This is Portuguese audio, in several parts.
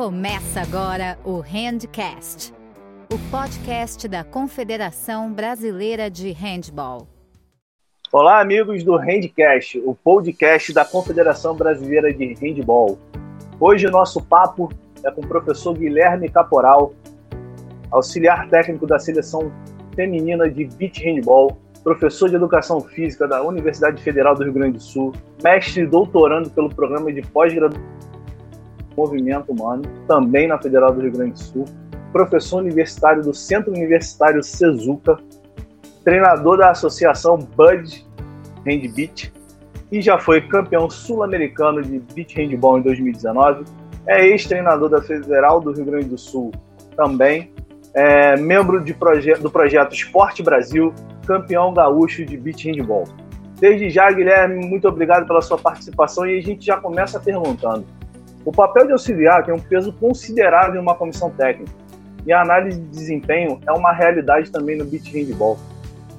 Começa agora o Handcast, o podcast da Confederação Brasileira de Handball. Olá, amigos do Handcast, o podcast da Confederação Brasileira de Handball. Hoje o nosso papo é com o professor Guilherme Caporal, auxiliar técnico da seleção feminina de beach handball, professor de educação física da Universidade Federal do Rio Grande do Sul, mestre e doutorando pelo programa de pós-graduação Movimento Humano, também na Federal do Rio Grande do Sul, professor universitário do Centro Universitário Sezuca, treinador da Associação Bud Hand Beach e já foi campeão sul-americano de beach handball em 2019. É ex-treinador da Federal do Rio Grande do Sul também. É membro proje do projeto Esporte Brasil, campeão gaúcho de beach handball. Desde já, Guilherme, muito obrigado pela sua participação e a gente já começa perguntando: o papel de auxiliar tem um peso considerável em uma comissão técnica, e a análise de desempenho é uma realidade também no beach handball.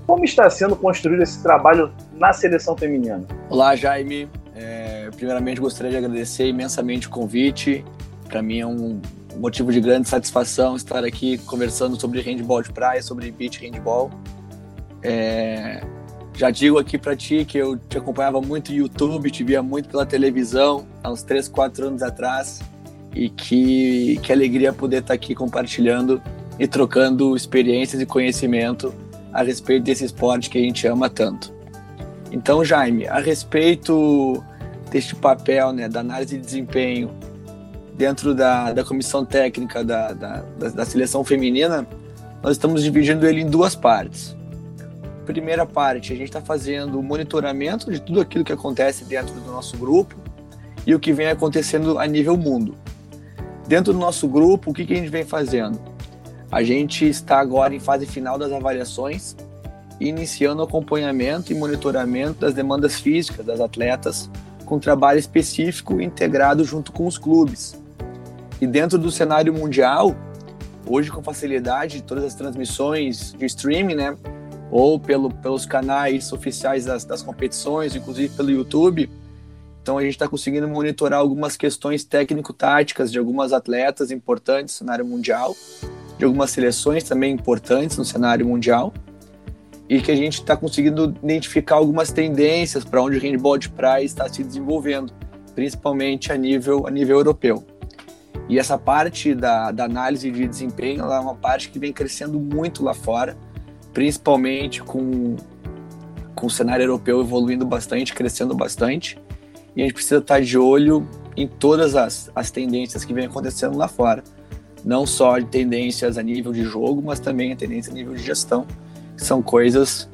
Como está sendo construído esse trabalho na seleção feminina? Olá, Jaime. É, primeiramente, gostaria de agradecer imensamente o convite. Para mim é um motivo de grande satisfação estar aqui conversando sobre handball de praia, sobre beach handball. É, já digo aqui para ti que eu te acompanhava muito no YouTube, te via muito pela televisão há uns 3, 4 anos atrás e que, que alegria poder estar aqui compartilhando e trocando experiências e conhecimento a respeito desse esporte que a gente ama tanto. Então, Jaime, a respeito deste papel né, da análise de desempenho dentro da, da comissão técnica da, da, da seleção feminina, nós estamos dividindo ele em duas partes primeira parte, a gente está fazendo o monitoramento de tudo aquilo que acontece dentro do nosso grupo e o que vem acontecendo a nível mundo. Dentro do nosso grupo, o que, que a gente vem fazendo? A gente está agora em fase final das avaliações, iniciando o acompanhamento e monitoramento das demandas físicas das atletas com trabalho específico integrado junto com os clubes. E dentro do cenário mundial, hoje com facilidade, todas as transmissões de streaming, né, ou pelo, pelos canais oficiais das, das competições, inclusive pelo YouTube. Então a gente está conseguindo monitorar algumas questões técnico-táticas de algumas atletas importantes no cenário mundial, de algumas seleções também importantes no cenário mundial, e que a gente está conseguindo identificar algumas tendências para onde o handball de praia está se desenvolvendo, principalmente a nível, a nível europeu. E essa parte da, da análise de desempenho é uma parte que vem crescendo muito lá fora principalmente com, com o cenário europeu evoluindo bastante, crescendo bastante. E a gente precisa estar de olho em todas as, as tendências que vem acontecendo lá fora. Não só de tendências a nível de jogo, mas também a tendência a nível de gestão. São coisas,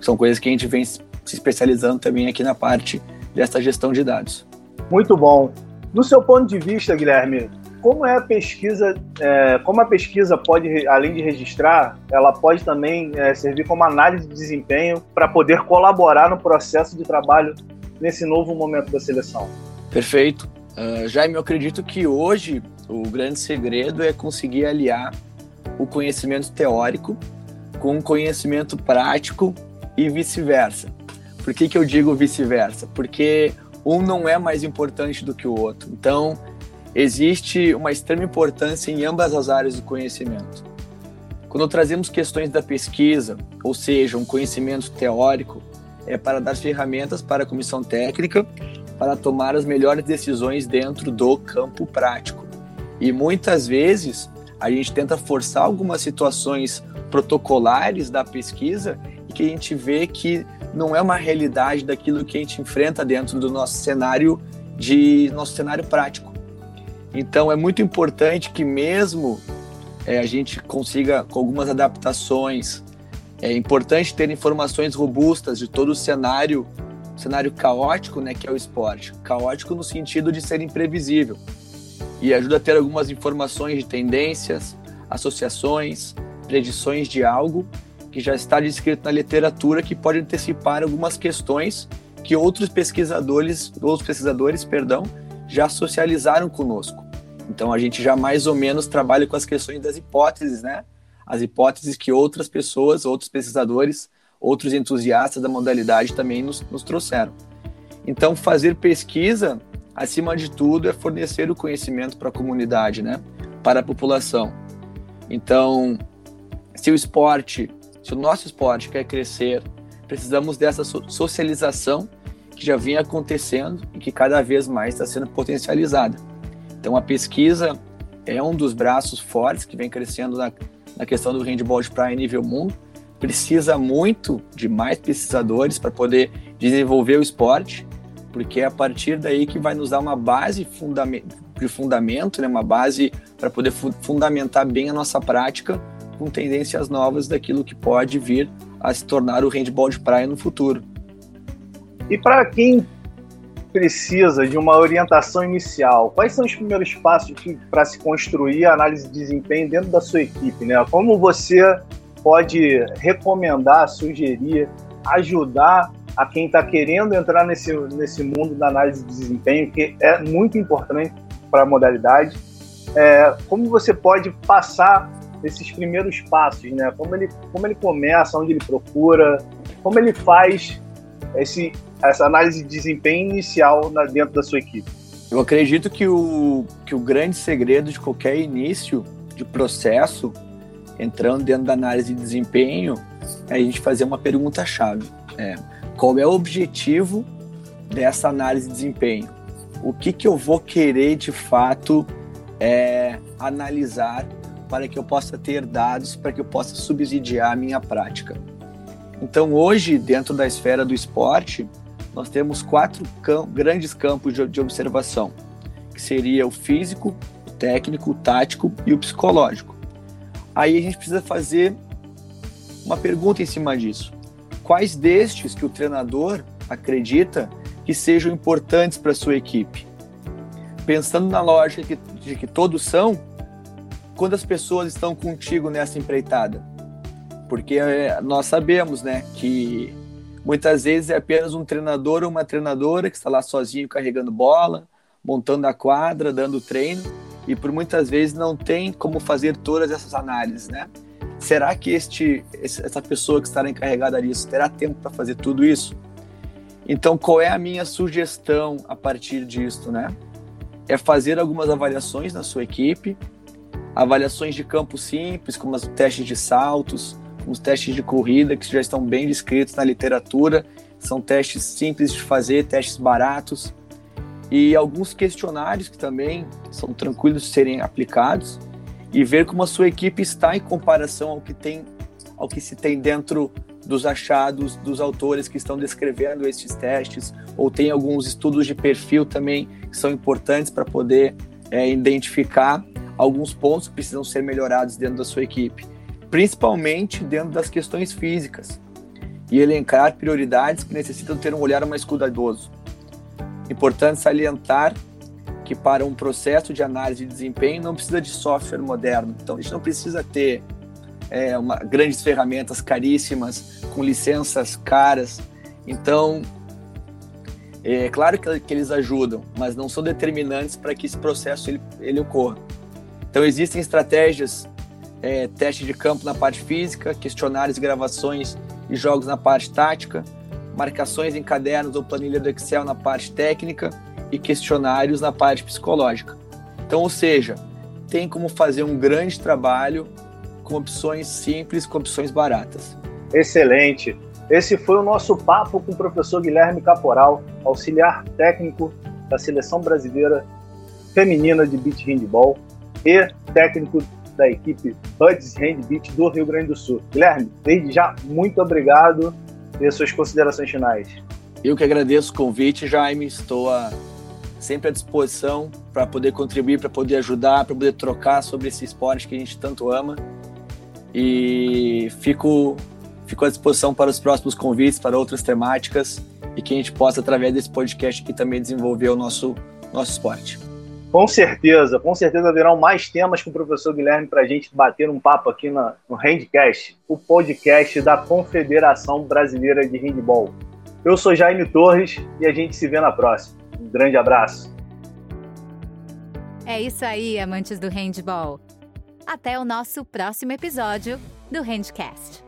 são coisas que a gente vem se especializando também aqui na parte dessa gestão de dados. Muito bom. Do seu ponto de vista, Guilherme, como é a pesquisa, é, como a pesquisa pode, além de registrar, ela pode também é, servir como análise de desempenho para poder colaborar no processo de trabalho nesse novo momento da seleção. Perfeito. Uh, Jaime, eu acredito que hoje o grande segredo é conseguir aliar o conhecimento teórico com o conhecimento prático e vice-versa. Por que, que eu digo vice-versa? Porque um não é mais importante do que o outro. Então, existe uma extrema importância em ambas as áreas do conhecimento. Quando trazemos questões da pesquisa, ou seja, um conhecimento teórico, é para dar ferramentas para a comissão técnica para tomar as melhores decisões dentro do campo prático. E muitas vezes a gente tenta forçar algumas situações protocolares da pesquisa e que a gente vê que não é uma realidade daquilo que a gente enfrenta dentro do nosso cenário de nosso cenário prático. Então é muito importante que mesmo é, a gente consiga com algumas adaptações, é importante ter informações robustas de todo o cenário, cenário caótico, né, que é o esporte. Caótico no sentido de ser imprevisível. E ajuda a ter algumas informações de tendências, associações, predições de algo que já está descrito na literatura que pode antecipar algumas questões que outros pesquisadores, outros pesquisadores, perdão, já socializaram conosco. Então a gente já mais ou menos trabalha com as questões das hipóteses, né? As hipóteses que outras pessoas, outros pesquisadores, outros entusiastas da modalidade também nos, nos trouxeram. Então fazer pesquisa acima de tudo, é fornecer o conhecimento para a comunidade, né? Para a população. Então, se o esporte, se o nosso esporte quer crescer, precisamos dessa socialização que já vinha acontecendo e que cada vez mais está sendo potencializada. Então, a pesquisa é um dos braços fortes que vem crescendo na, na questão do handball de praia em nível mundo. Precisa muito de mais pesquisadores para poder desenvolver o esporte, porque é a partir daí que vai nos dar uma base de fundamento, né, uma base para poder fu fundamentar bem a nossa prática com tendências novas daquilo que pode vir a se tornar o handball de praia no futuro. E para quem precisa de uma orientação inicial, quais são os primeiros passos para se construir a análise de desempenho dentro da sua equipe? Né? Como você pode recomendar, sugerir, ajudar a quem está querendo entrar nesse, nesse mundo da análise de desempenho, que é muito importante para a modalidade? É, como você pode passar esses primeiros passos, né? Como ele, como ele começa, onde ele procura, como ele faz esse, essa análise de desempenho inicial na, dentro da sua equipe? Eu acredito que o, que o grande segredo de qualquer início de processo, entrando dentro da análise de desempenho, é a gente fazer uma pergunta-chave. É, qual é o objetivo dessa análise de desempenho? O que, que eu vou querer de fato é, analisar para que eu possa ter dados, para que eu possa subsidiar a minha prática? Então, hoje, dentro da esfera do esporte, nós temos quatro cam grandes campos de, de observação, que seria o físico, o técnico, o tático e o psicológico. Aí a gente precisa fazer uma pergunta em cima disso. Quais destes que o treinador acredita que sejam importantes para sua equipe? Pensando na lógica de que todos são, quantas pessoas estão contigo nessa empreitada? porque é, nós sabemos, né, que muitas vezes é apenas um treinador ou uma treinadora que está lá sozinho carregando bola, montando a quadra, dando treino, e por muitas vezes não tem como fazer todas essas análises, né? Será que este, essa pessoa que estará encarregada disso terá tempo para fazer tudo isso? Então, qual é a minha sugestão a partir disso, né? É fazer algumas avaliações na sua equipe, avaliações de campo simples, como os testes de saltos, os testes de corrida que já estão bem descritos na literatura. São testes simples de fazer, testes baratos. E alguns questionários que também são tranquilos de serem aplicados. E ver como a sua equipe está em comparação ao que tem ao que se tem dentro dos achados dos autores que estão descrevendo esses testes. Ou tem alguns estudos de perfil também que são importantes para poder é, identificar alguns pontos que precisam ser melhorados dentro da sua equipe principalmente dentro das questões físicas, e elencar prioridades que necessitam ter um olhar mais cuidadoso. Importante salientar que para um processo de análise de desempenho não precisa de software moderno, então a gente não precisa ter é, uma, grandes ferramentas caríssimas, com licenças caras. Então, é claro que, que eles ajudam, mas não são determinantes para que esse processo ele, ele ocorra. Então, existem estratégias é, teste de campo na parte física, questionários, gravações e jogos na parte tática, marcações em cadernos ou planilha do Excel na parte técnica e questionários na parte psicológica. Então, ou seja, tem como fazer um grande trabalho com opções simples, com opções baratas. Excelente. Esse foi o nosso papo com o professor Guilherme Caporal, auxiliar técnico da Seleção Brasileira Feminina de Beach Handball e técnico da equipe Buds Handbeat do Rio Grande do Sul. Guilherme, desde já, muito obrigado e as suas considerações finais. Eu que agradeço o convite, Jaime. Estou a, sempre à disposição para poder contribuir, para poder ajudar, para poder trocar sobre esse esporte que a gente tanto ama. E fico, fico à disposição para os próximos convites, para outras temáticas e que a gente possa, através desse podcast aqui, também desenvolver o nosso, nosso esporte. Com certeza, com certeza haverão mais temas com o professor Guilherme para a gente bater um papo aqui na, no Handcast, o podcast da Confederação Brasileira de Handball. Eu sou Jaime Torres e a gente se vê na próxima. Um grande abraço. É isso aí, amantes do handball. Até o nosso próximo episódio do Handcast.